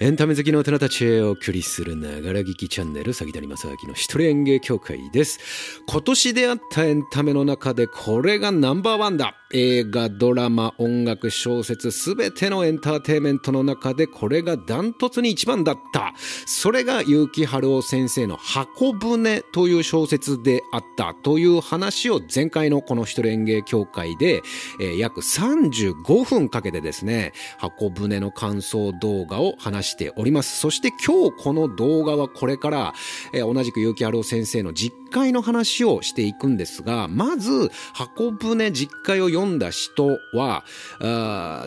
エンタメ好きの大人たちへお送りするながら聞きチャンネル、詐欺谷正明の一人演芸協会です。今年であったエンタメの中でこれがナンバーワンだ。映画、ドラマ、音楽、小説、すべてのエンターテイメントの中でこれがダントツに一番だった。それが結城春夫先生の箱舟という小説であったという話を前回のこの一人演芸協会で、えー約35分かけてですね、箱舟の感想動画を話しております。そして今日この動画はこれから、えー同じく結城春夫先生の実会の話をしていくんですが、まず、箱舟実会を読んだ人は、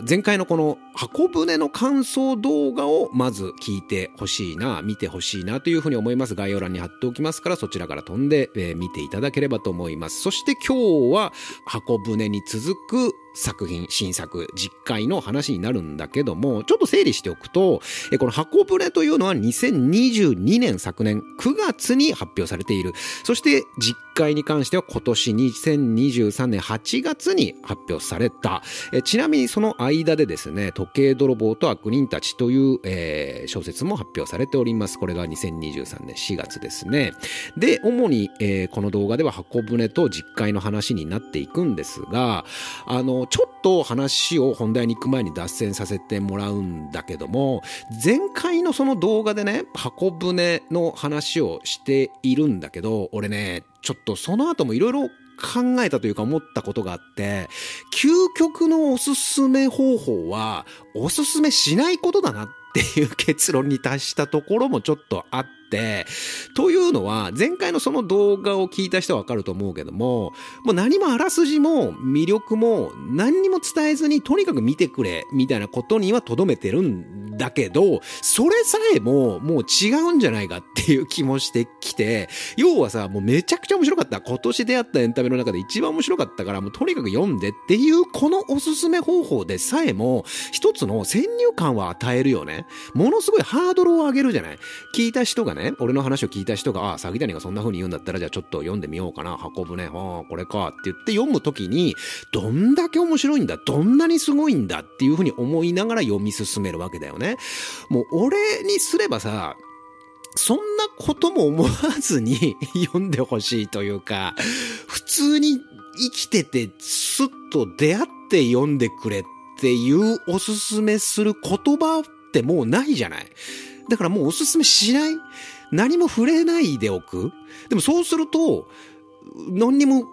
前回のこの箱舟の感想動画をまず聞いてほしいな、見てほしいなというふうに思います。概要欄に貼っておきますから、そちらから飛んで、えー見ていただければと思います。そして今日は箱舟に続く作品、新作、実会の話になるんだけども、ちょっと整理しておくと、この箱舟というのは2022年昨年9月に発表されている。そして実会に関しては今年2023年8月に発表された。えちなみにその間でですね、時計泥棒と悪人たちという、えー小説も発表されております。これが2023年4月ですね。で、主に、えーこの動画では箱舟と実会の話になっていくんですが、あの、ちょっと話を本題に行く前に脱線させてもらうんだけども、前回のその動画でね、箱舟の話をしているんだけど、俺ね、ちょっとその後もいろいろ考えたというか思ったことがあって、究極のおすすめ方法は、おすすめしないことだなっていう結論に達したところもちょっとあって、というのは、前回のその動画を聞いた人はわかると思うけども、もう何もあらすじも魅力も何にも伝えずにとにかく見てくれみたいなことには留めてるんだけど、それさえももう違うんじゃないかっていう気もしてきて、要はさ、もうめちゃくちゃ面白かった。今年出会ったエンタメの中で一番面白かったから、もうとにかく読んでっていうこのおすすめ方法でさえも一つの先入観は与えるよね。ものすごいハードルを上げるじゃない聞いた人がね、ね俺の話を聞いた人が、ああ、詐欺谷がそんな風に言うんだったら、じゃあちょっと読んでみようかな。箱舟、ああ、これかって言って読むときに、どんだけ面白いんだ、どんなにすごいんだっていう風に思いながら読み進めるわけだよね。もう俺にすればさ、そんなことも思わずに 読んでほしいというか、普通に生きててスッと出会って読んでくれっていうおすすめする言葉ってもうないじゃない。だからもうおすすめしない。何も触れないでおく。でもそうすると、何にも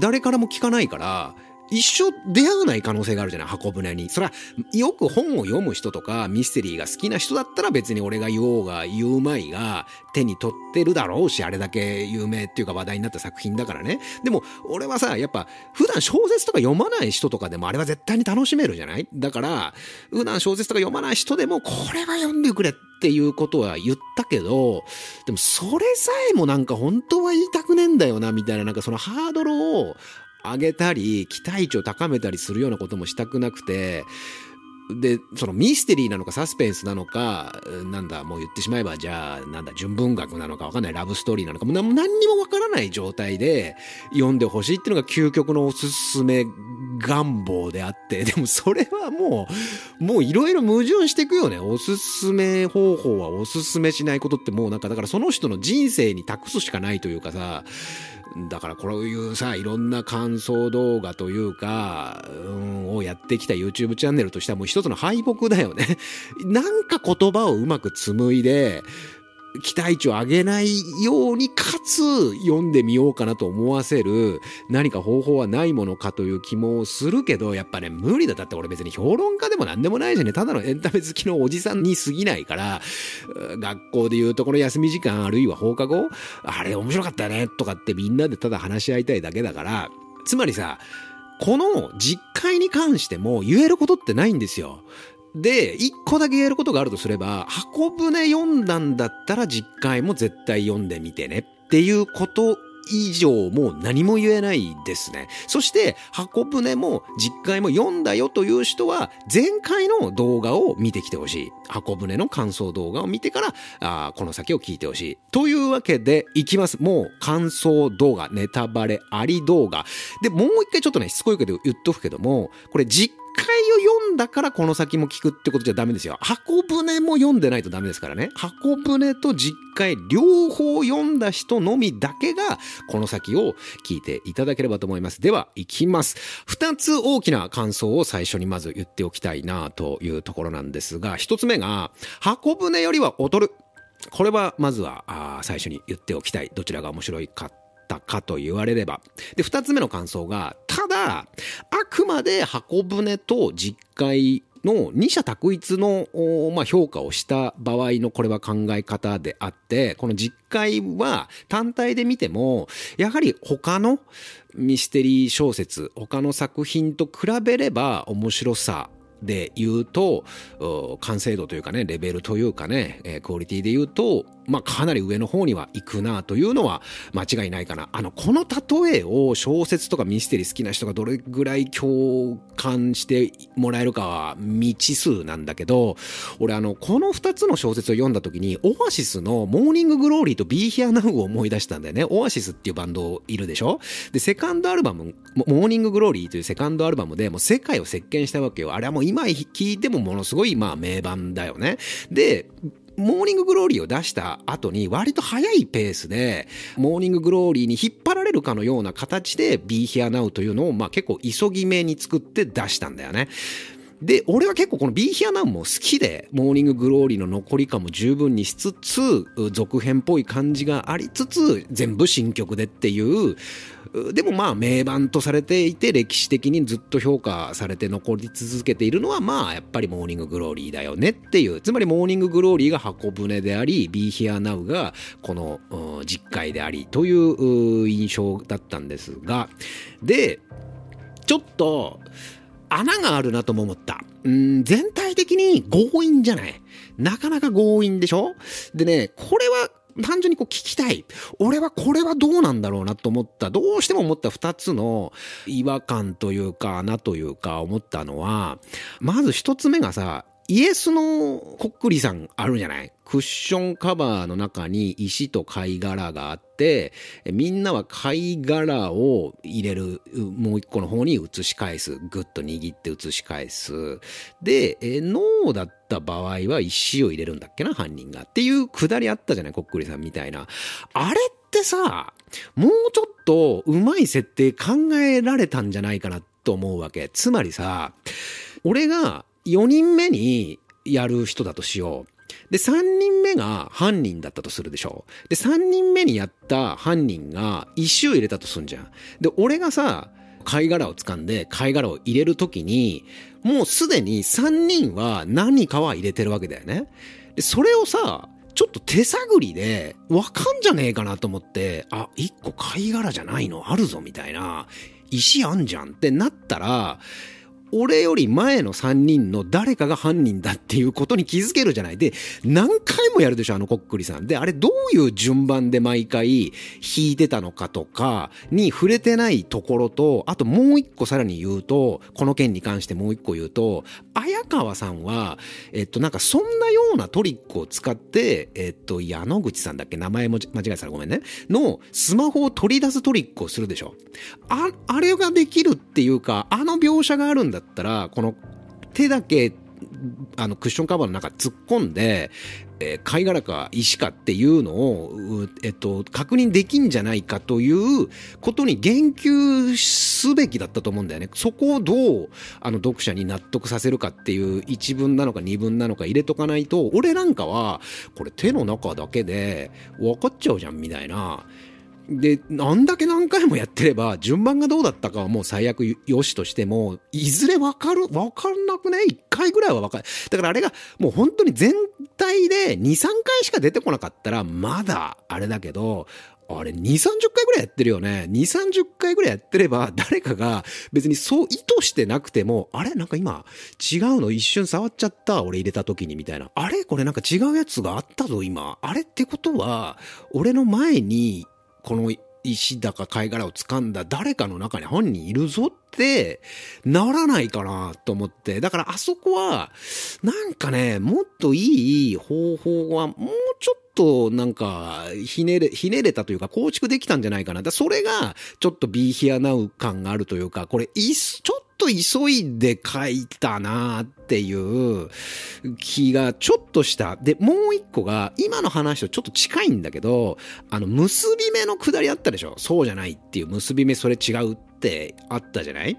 誰からも聞かないから、一生出会わない可能性があるじゃない？箱舟に。それは、よく本を読む人とか、ミステリーが好きな人だったら別に俺が言おうが言うまいが、手に取ってるだろうし、あれだけ有名っていうか話題になった作品だからね。でも、俺はさ、やっぱ、普段小説とか読まない人とかでもあれは絶対に楽しめるじゃない？だから、普段小説とか読まない人でも、これは読んでくれっていうことは言ったけど、でもそれさえもなんか本当は言いたくねえんだよな、みたいな、なんかそのハードルを上げたり、期待値を高めたりするようなこともしたくなくて、で、そのミステリーなのかサスペンスなのか、なんだ、もう言ってしまえば、じゃあ、なんだ、純文学なのかわかんない、ラブストーリーなのか、もう何にもわからない状態で読んでほしいっていうのが究極のおすすめ願望であって、でもそれはもう、もういろいろ矛盾していくよね。おすすめ方法はおすすめしないことってもうなんか、だからその人の人生に託すしかないというかさ、だからこういうさ、いろんな感想動画というか、うん、をやってきた YouTube チャンネルとしてはもう一つの敗北だよね。なんか言葉をうまく紡いで、期待値を上げないように、かつ読んでみようかなと思わせる何か方法はないものかという気もするけど、やっぱね、無理だ。だって俺別に評論家でも何でもないしね、ただのエンタメ好きのおじさんに過ぎないから、学校で言うとこの休み時間あるいは放課後、あれ面白かったよねとかってみんなでただ話し合いたいだけだから、つまりさ、この実会に関しても言えることってないんですよ。で、一個だけ言えることがあるとすれば、箱舟読んだんだったら実会も絶対読んでみてねっていうこと以上もう何も言えないですね。そして、箱舟も実会も読んだよという人は、前回の動画を見てきてほしい。箱舟の感想動画を見てから、あこの先を聞いてほしい。というわけで、いきます。もう感想動画、ネタバレあり動画。で、もう一回ちょっとね、しつこいけど言っとくけども、これ実回を読んだからこの先も聞くってことじゃダメですよ。箱舟も読んでないとダメですからね。箱舟と実回両方読んだ人のみだけがこの先を聞いていただければと思います。では、行きます。二つ大きな感想を最初にまず言っておきたいなというところなんですが、一つ目が、箱舟よりは劣る。これはまずは最初に言っておきたい。どちらが面白いかったかと言われれば。で、二つ目の感想が、ただ、あくまで箱舟と実会の二者択一の、まあ、評価をした場合のこれは考え方であって、この実会は単体で見ても、やはり他のミステリー小説、他の作品と比べれば面白さで言うと、完成度というかね、レベルというかね、えクオリティで言うと、まあ、かなり上の方には行くなというのは間違いないかな。あの、この例えを小説とかミステリー好きな人がどれぐらい共感してもらえるかは未知数なんだけど、俺あの、この二つの小説を読んだ時に、オアシスの Morning Glory と Be Here Now を思い出したんだよね。オアシスっていうバンドいるでしょ？で、セカンドアルバム、 Morning Glory というセカンドアルバムでもう世界を席巻したわけよ。あれはもう今聞いてもものすごいまあ名盤だよね。で、 Morning Glory を出した後に割と早いペースで、 Morning Glory に引っ張られるかのような形で Be Here Now というのを、まあ結構急ぎ目に作って出したんだよね。で、俺は結構この Be Here Now も好きで、 Morning Glory の名残り感も十分にしつつ、続編っぽい感じがありつつ、全部新曲でっていう、でもまあ名盤とされていて、歴史的にずっと評価されて残り続けているのは、まあやっぱり Morning Glory だよねっていう、つまり Morning Glory が方舟であり、Be Here Now がこの十戒でありという印象だったんですが、で、ちょっと、穴があるなとも思った。うん、全体的に強引じゃない。なかなか強引でしょ？でね、これは単純にこう聞きたい。俺はこれはどうなんだろうなと思った。どうしても思った二つの違和感というかなというか思ったのは、まず一つ目がさ、イエスのこっくりさんあるじゃない？クッションカバーの中に石と貝殻があって、みんなは貝殻を入れる、もう一個の方に移し返す。ぐっと握って移し返す。で、え脳だった場合は石を入れるんだっけな、犯人が。っていうくだりあったじゃないこっくりさんみたいな。あれってさ、もうちょっと上手い設定考えられたんじゃないかなと思うわけ。つまりさ、俺が4人目にやる人だとしよう。で、3人目が犯人だったとするでしょ。で、3人目にやった犯人が石を入れたとすんじゃん。で、俺がさ、貝殻を掴んで貝殻を入れるときに、もうすでに3人は何かは入れてるわけだよね。で、それをさ、ちょっと手探りで、わかんじゃねえかなと思って、あ、1個貝殻じゃないのあるぞみたいな、石あんじゃんってなったら、俺より前の3人の誰かが犯人だっていうことに気づけるじゃない。で、何回もやるでしょ、あのこっくりさん。で、あれどういう順番で毎回弾いてたのかとかに触れてないところと、あともう一個さらに言うと、この件に関してもう一個言うと、綾川さんは、えっと、なんかそんなようなトリックを使って、えっと、矢野口さんだっけ？名前も間違えたらごめんね。の、スマホを取り出すトリックをするでしょ。あ、あれができるっていうか、あの描写があるんだだったら、この手だけ、あの、クッションカバーの中突っ込んで、えー、貝殻か石かっていうのを、えっと、確認できんじゃないかということに言及すべきだったと思うんだよね。そこをどう、あの、読者に納得させるかっていう一文なのか二文なのか入れとかないと、俺なんかは、これ手の中だけで分かっちゃうじゃんみたいな。で、あんだけ何回もやってれば、順番がどうだったかはもう最悪よしとしても、いずれわかる、わかんなくね？一回ぐらいはわかる。だからあれが、もう本当に全体で2、3回しか出てこなかったら、まだ、あれだけど、あれ、2、30回ぐらいやってるよね？2、30回ぐらいやってれば、誰かが別にそう意図してなくても、あれ？なんか今、違うの？一瞬触っちゃった？俺入れた時にみたいな。あれ？これなんか違うやつがあったぞ、今。あれ？ってことは、俺の前にこの石だか貝殻を掴んだ誰かの中に犯人いるぞってならないかなと思って。だからあそこは、なんかね、もっといい方法はもうちょっとなんかひねれ、ひねれたというか構築できたんじゃないかな。だそれがちょっとビーヒアナウ感があるというか、これいっちょっょっと急いで書いたなっていう気がちょっとした。で、もう一個が、今の話とちょっと近いんだけど、あの、結び目のくだりあったでしょ？そうじゃないっていう、結び目それ違うってあったじゃない？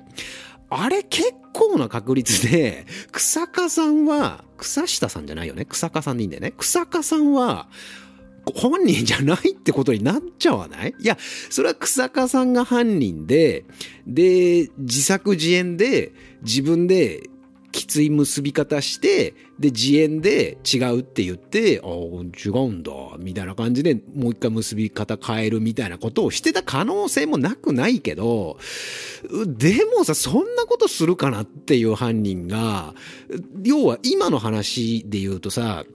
あれ結構な確率で、草加さんは、草下さんじゃないよね？草加さんでいいんだよね？草加さんは、本人じゃないってことになっちゃわない？いや、それは草加さんが犯人で、で、自作自演で、自分できつい結び方して、で、自演で違うって言って、ああ、違うんだ、みたいな感じでもう一回結び方変えるみたいなことをしてた可能性もなくないけど、でもさ、そんなことするかなっていう犯人が、要は今の話で言うとさ、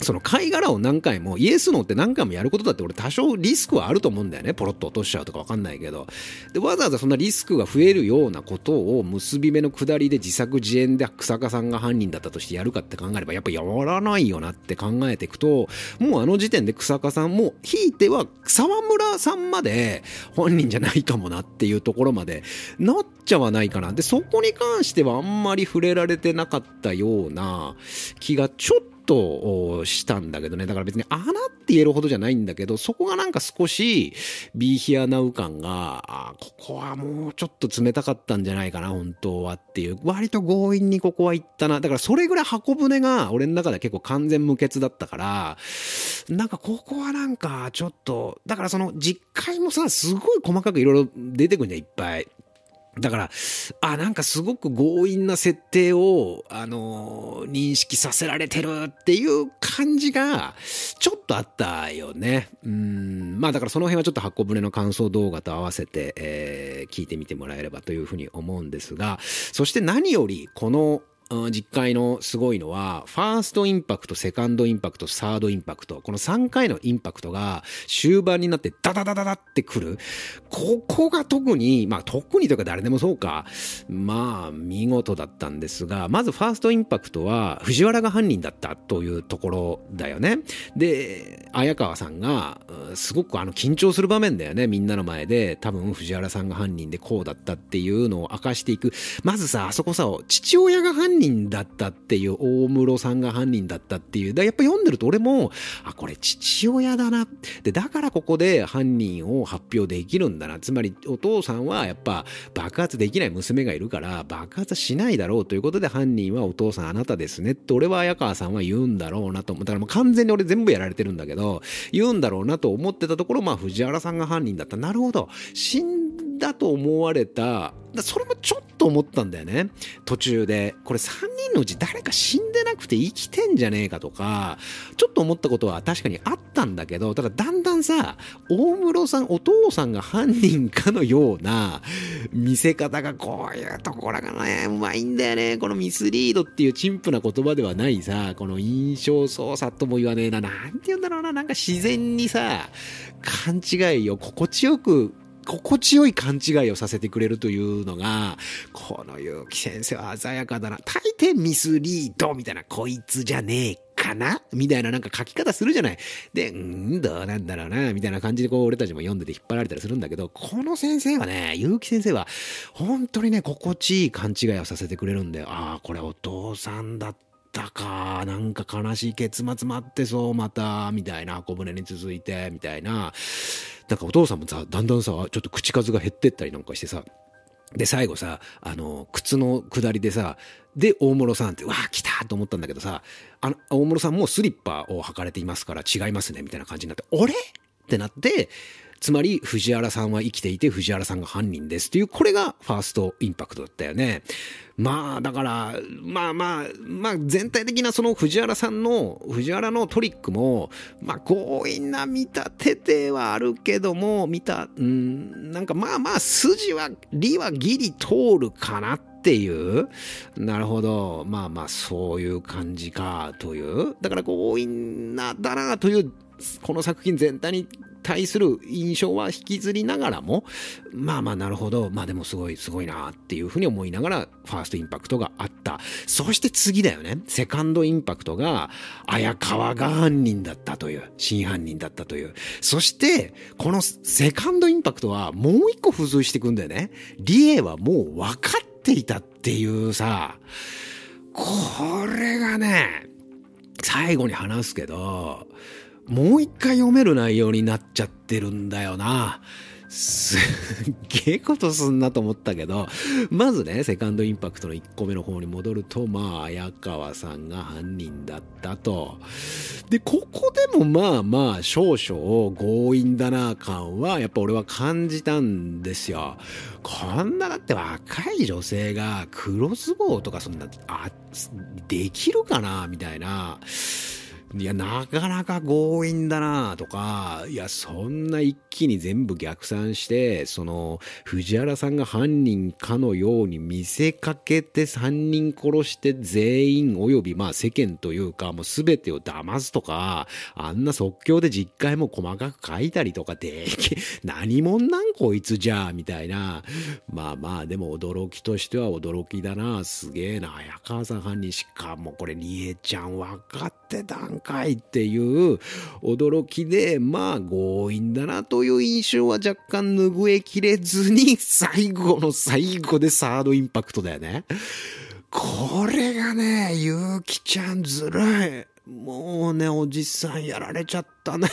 その貝殻を何回も、イエスノーって何回もやることだって俺多少リスクはあると思うんだよね。ポロッと落としちゃうとかわかんないけど。で、わざわざそんなリスクが増えるようなことを結び目の下りで自作自演で草加さんが犯人だったとしてやるかって考えればやっぱやらないよなって考えていくと、もうあの時点で草加さんも、ひいては沢村さんまで本人じゃないかもなっていうところまでなっちゃわないかな。で、そこに関してはあんまり触れられてなかったような気がちょっととしたんだけどね。だから別に穴って言えるほどじゃないんだけど、そこがなんか少し、ビーヒアナウ感が、あここはもうちょっと冷たかったんじゃないかな、本当はっていう。割と強引にここは行ったな。だからそれぐらい箱舟が俺の中では結構完全無欠だったから、なんかここはなんかちょっと、だからその実会もさ、すごい細かくいろいろ出てくるんだよ、いっぱい。だから、あ、なんかすごく強引な設定を、あのー、認識させられてるっていう感じが、ちょっとあったよね。うん。まあだからその辺はちょっと箱舟の感想動画と合わせて、えー、聞いてみてもらえればというふうに思うんですが、そして何より、この、十戒のすごいのは、ファーストインパクト、セカンドインパクト、サードインパクト、この3回のインパクトが終盤になってダダダダダってくる。ここが特に、まあ特にというか誰でもそうか、まあ見事だったんですが、まずファーストインパクトは藤原が犯人だったというところだよね。で、綾川さんが、すごくあの緊張する場面だよね。みんなの前で多分藤原さんが犯人でこうだったっていうのを明かしていく。まずさ、あそこさ、父親が犯人人だったっていう、大室さんが犯人だったっていう。だやっぱ読んでると俺も、あ、これ父親だな。で、だからここで犯人を発表できるんだな。つまり、お父さんはやっぱ爆発できない娘がいるから、爆発しないだろうということで犯人はお父さんあなたですねって俺は綾川さんは言うんだろうなと思ったらもう完全に俺全部やられてるんだけど、言うんだろうなと思ってたところ、まあ藤原さんが犯人だった。なるほど。死んと思われた、それもちょっと思ったんだよね。途中で。これ3人のうち誰か死んでなくて生きてんじゃねえかとか、ちょっと思ったことは確かにあったんだけどた、だだんだんさ、大室さん、お父さんが犯人かのような見せ方がこういうところがね、うまいんだよね。このミスリードっていう陳腐な言葉ではないさ、この印象操作とも言わねえな。なんて言うんだろうな。なんか自然にさ、勘違いを心地よく心地よい勘違いをさせてくれるというのが、この結城先生は鮮やかだな。大抵ミスリードみたいな、こいつじゃねえかな？みたいななんか書き方するじゃない。で、んどうなんだろうな？みたいな感じでこう俺たちも読んでて引っ張られたりするんだけど、この先生はね、結城先生は、本当にね、心地いい勘違いをさせてくれるんで、ああ、これお父さんだったか、なんか悲しい結末待ってそう、また、みたいな、箱舟に続いて、みたいな。なんかお父さんもさ、だんだんさ、ちょっと口数が減ってったりなんかしてさ、で、最後さ、あの、靴の下りでさ、で、大室さんって、わあ、来たと思ったんだけどさ、あの、大室さんもスリッパを履かれていますから違いますね、みたいな感じになって、あれ？ってなって、つまり藤原さんは生きていて藤原さんが犯人ですっていう、これがファーストインパクトだったよね。まあ、だから、まあまあ、まあ全体的なその藤原さんの、藤原のトリックも、まあ強引な見立てではあるけども、見た、うん、なんかまあまあ筋は、理はギリ通るかなっていう。なるほど。まあまあ、そういう感じか、という。だから強引な、だな、という、この作品全体に対する印象は引きずりながらも、まあまあなるほど、まあでもすごいすごいなっていうふうに思いながら、ファーストインパクトがあった。そして次だよね。セカンドインパクトが、綾川が犯人だったという、真犯人だったという。そして、このセカンドインパクトはもう一個付随していくんだよね。リエはもう分かっていたっていうさ、これがね、最後に話すけど、もう一回読める内容になっちゃってるんだよな。すっげえことすんなと思ったけど、まずね、セカンドインパクトの1個目の方に戻ると、まあ、綾川さんが犯人だったと。で、ここでもまあまあ、少々強引だな感は、やっぱ俺は感じたんですよ。こんなだって若い女性がクロスボウとかそんな、あ、できるかなみたいな。いや、なかなか強引だなとか、いや、そんな一気に全部逆算して、その、藤原さんが犯人かのように見せかけて3人殺して全員及び、まあ世間というか、もう全てを騙すとか、あんな即興で実回も細かく書いたりとかで、何者なんこいつじゃあ、みたいな。まあまあ、でも驚きとしては驚きだな。すげえな。早川さん犯人しかもこれ、りえちゃん分かってたんかいっていう驚きで、まあ強引だなという印象は若干拭えきれずに、最後の最後でサードインパクトだよね。これがね、ゆうきちゃんずるい。もうね、おじさんやられちゃったね。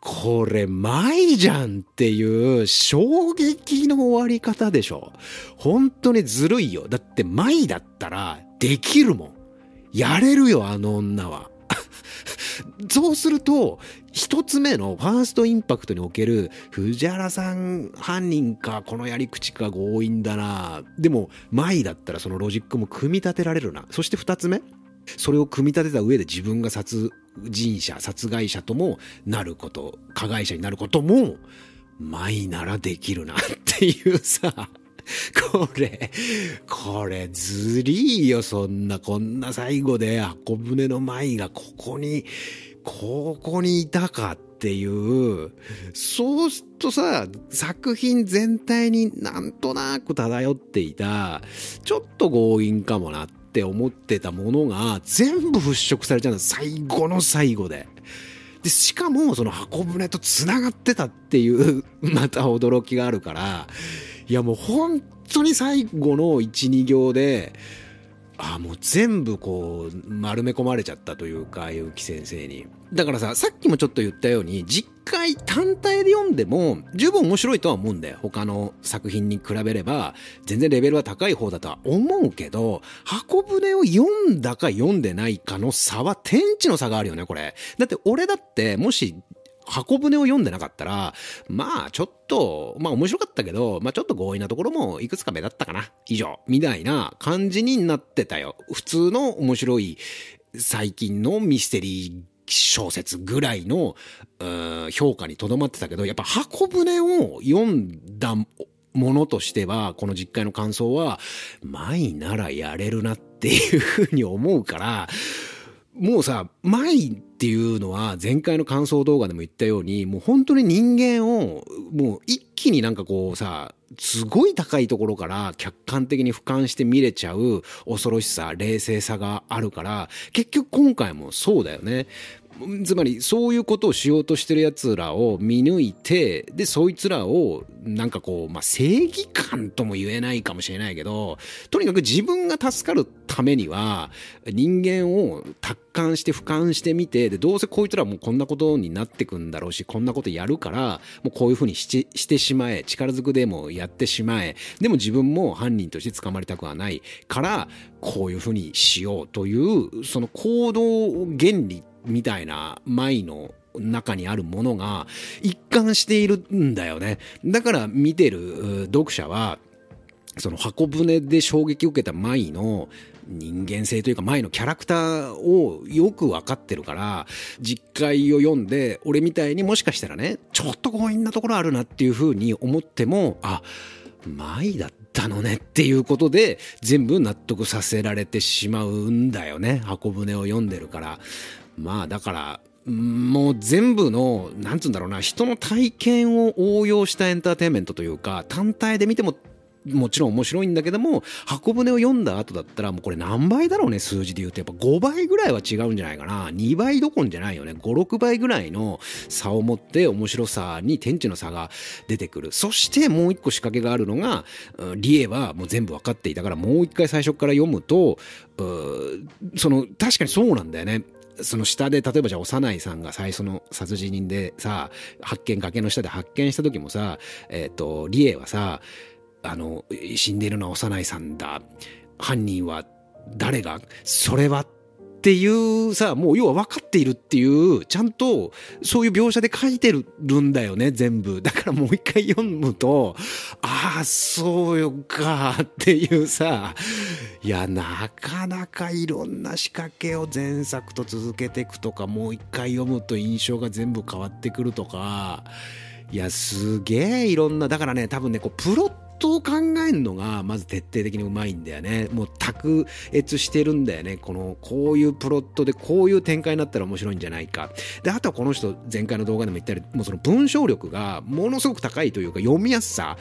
これ、舞じゃんっていう衝撃の終わり方でしょ。本当にずるいよ。だって舞だったらできるもん。やれるよ、あの女は。そうすると、一つ目のファーストインパクトにおける、藤原さん犯人か、このやり口か強引だな。でも、舞だったらそのロジックも組み立てられるな。そして二つ目。それを組み立てた上で自分が殺人者、殺害者ともなること、加害者になることも、舞ならできるなっていうさ。これ、これずりーよ、そんな、こんな最後で箱舟の舞がここに、ここにいたかっていう、そうするとさ、作品全体になんとなく漂っていた、ちょっと強引かもなって思ってたものが全部払拭されちゃうんだ。最後の最後で。で、しかもその箱舟と繋がってたっていう、また驚きがあるから、いやもう本当に最後の1、2行で、あもう全部こう丸め込まれちゃったというか結城先生に。だからささっきもちょっと言ったように実回単体で読んでも十分面白いとは思うんだよ。他の作品に比べれば全然レベルは高い方だとは思うけど箱舟を読んだか読んでないかの差は天地の差があるよねこれ。だって俺だってもし箱舟を読んでなかったら、まあちょっと、まあ面白かったけど、まあちょっと強引なところもいくつか目立ったかな。以上。みたいな感じになってたよ。普通の面白い最近のミステリー小説ぐらいの評価にとどまってたけど、やっぱ箱舟を読んだものとしては、この実会の感想は、舞ならやれるなっていうふうに思うから、もうさ、舞っていうのは前回の感想動画でも言ったように、もう本当に人間をもう一気になんかこうさ、すごい高いところから客観的に俯瞰して見れちゃう恐ろしさ、冷静さがあるから、結局今回もそうだよね。つまりそういうことをしようとしてる奴らを見抜いてでそいつらをなんかこう、まあ、正義感とも言えないかもしれないけどとにかく自分が助かるためには人間を達観して俯瞰してみてでどうせこいつらもこんなことになってくんだろうしこんなことやるからもうこういうふうにししてしまえ力ずくでもやってしまえ。でも自分も犯人として捕まりたくはないからこういうふうにしようというその行動原理ってみたいな舞の中にあるものが一貫しているんだよね。だから見てる読者は、その箱舟で衝撃を受けた舞の人間性というか前のキャラクターをよく分かってるから実会を読んで俺みたいにもしかしたらねちょっと強引なところあるなっていうふうに思ってもあ舞だったのねっていうことで全部納得させられてしまうんだよね箱舟を読んでるからまあだからもう全部の、なんつうんだろうな、人の体験を応用したエンターテインメントというか、単体で見てももちろん面白いんだけども、箱舟を読んだ後だったら、もうこれ何倍だろうね、数字で言うと。やっぱ5倍ぐらいは違うんじゃないかな。2倍どころじゃないよね。5、6倍ぐらいの差を持って面白さに天地の差が出てくる。そしてもう一個仕掛けがあるのが、リエはもう全部分かっていたから、もう一回最初から読むと、その、確かにそうなんだよね。その下で、例えばじゃあ、幼いさんが最初の殺人でさ、発見、崖の下で発見した時もさ、えっ、ー、と、理恵はさ、あの、死んでいるのは幼いさんだ。犯人は誰がそれはっていうさ、もう要は分かっているっていう、ちゃんとそういう描写で書いてるんだよね、全部。だからもう一回読むと、ああ、そうよかっていうさ、いや、なかなかいろんな仕掛けを前作と続けていくとか、もう一回読むと印象が全部変わってくるとか、いや、すげえいろんな、だからね、多分ね、こう、プロットを考えるのがまず徹底的にうまいんだよね。もう卓越してるんだよね。この、こういうプロットでこういう展開になったら面白いんじゃないか。で、あとはこの人、前回の動画でも言ったり、もうその文章力がものすごく高いというか、読みやすさ、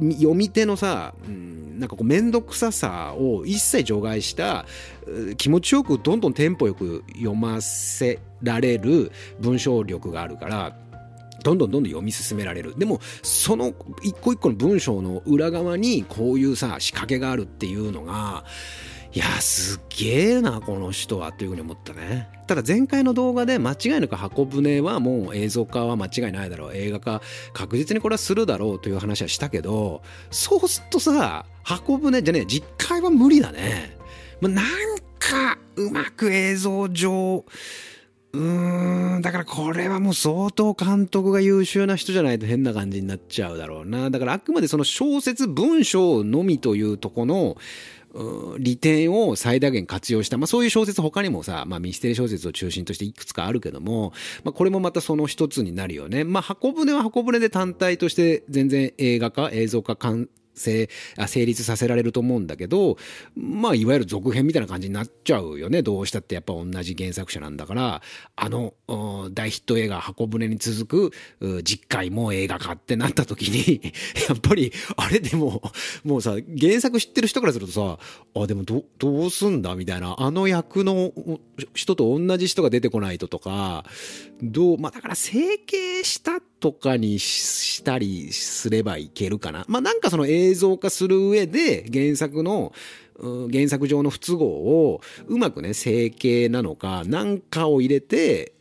読み手のさ、うん、なんかこうめんどくささを一切除外した気持ちよくどんどんテンポよく読ませられる文章力があるからどんどんどんどん読み進められる。でも、その一個一個の文章の裏側にこういうさ、仕掛けがあるっていうのが、いや、すっげえな、この人は、というふうに思ったね。ただ前回の動画で間違いなく箱舟はもう映像化は間違いないだろう。映画化確実にこれはするだろうという話はしたけど、そうするとさ、箱舟じゃね、実回は無理だね。まあ、なんか、うまく映像上、うーん、だからこれはもう相当監督が優秀な人じゃないと変な感じになっちゃうだろうな。だからあくまでその小説文章のみというとこの、利点を最大限活用した、まあそういう小説他にもさ、まあミステリー小説を中心としていくつかあるけども、まあこれもまたその一つになるよね。まあ箱舟は箱舟で単体として全然映画化、映像化成成立させられると思うんだけど、まあ、いわゆる続編みたいな感じになっちゃうよね。どうしたってやっぱ同じ原作者なんだから、あの、大ヒット映画、箱舟に続く、実回も映画化ってなった時に やっぱり、あれ？でも、もうさ、原作知ってる人からするとさ、あ、でもど、どうすんだ？みたいな、あの役の人と同じ人が出てこないととか、どう、まあだから整形したってとかにしたりすればいけるかな。まあなんかその映像化する上で原作の原作上の不都合をうまくね整形なのか何かを入れて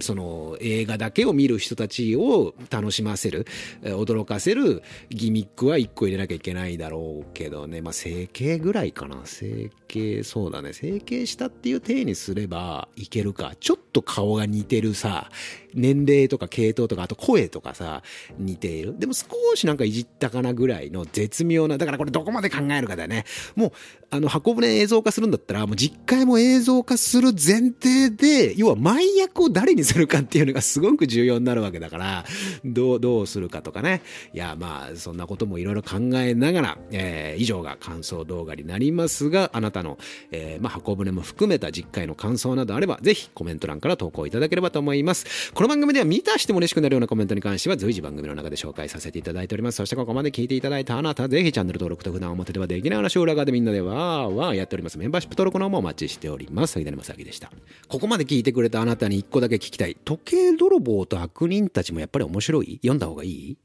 その映画だけを見る人たちを楽しませる驚かせるギミックは1個入れなきゃいけないだろうけどね。まあ整形ぐらいかな。整形そうだね。整形したっていう体にすればいけるか。ちょっと顔が似てるさ年齢とか系統とかあと声とかさ似ている。でも少しなんかいじったかなぐらいの絶妙なだからこれどこまで考えるかだよね。もうあの箱舟映像化するんだったらもう実回も映像化する前提で要は前役を誰にするかっていうのがすごく重要になるわけだから、どう、どうするかとかね。いや、まあ、そんなこともいろいろ考えながら、えー、以上が感想動画になりますが、あなたの、えー、まあ、箱舟も含めた実回の感想などあれば、ぜひコメント欄から投稿いただければと思います。この番組では見たしても嬉しくなるようなコメントに関しては随時番組の中で紹介させていただいております。そしてここまで聞いていただいたあなた、ぜひチャンネル登録と普段表ではできない話を裏側でみんなでわーわーやっております。メンバーシップ登録の方もお待ちしております。杉谷正明でした。ここまで聞いてくれたあなたに一個だけ聞きたい。時計泥棒と悪人たちもやっぱり面白い？読んだ方がいい？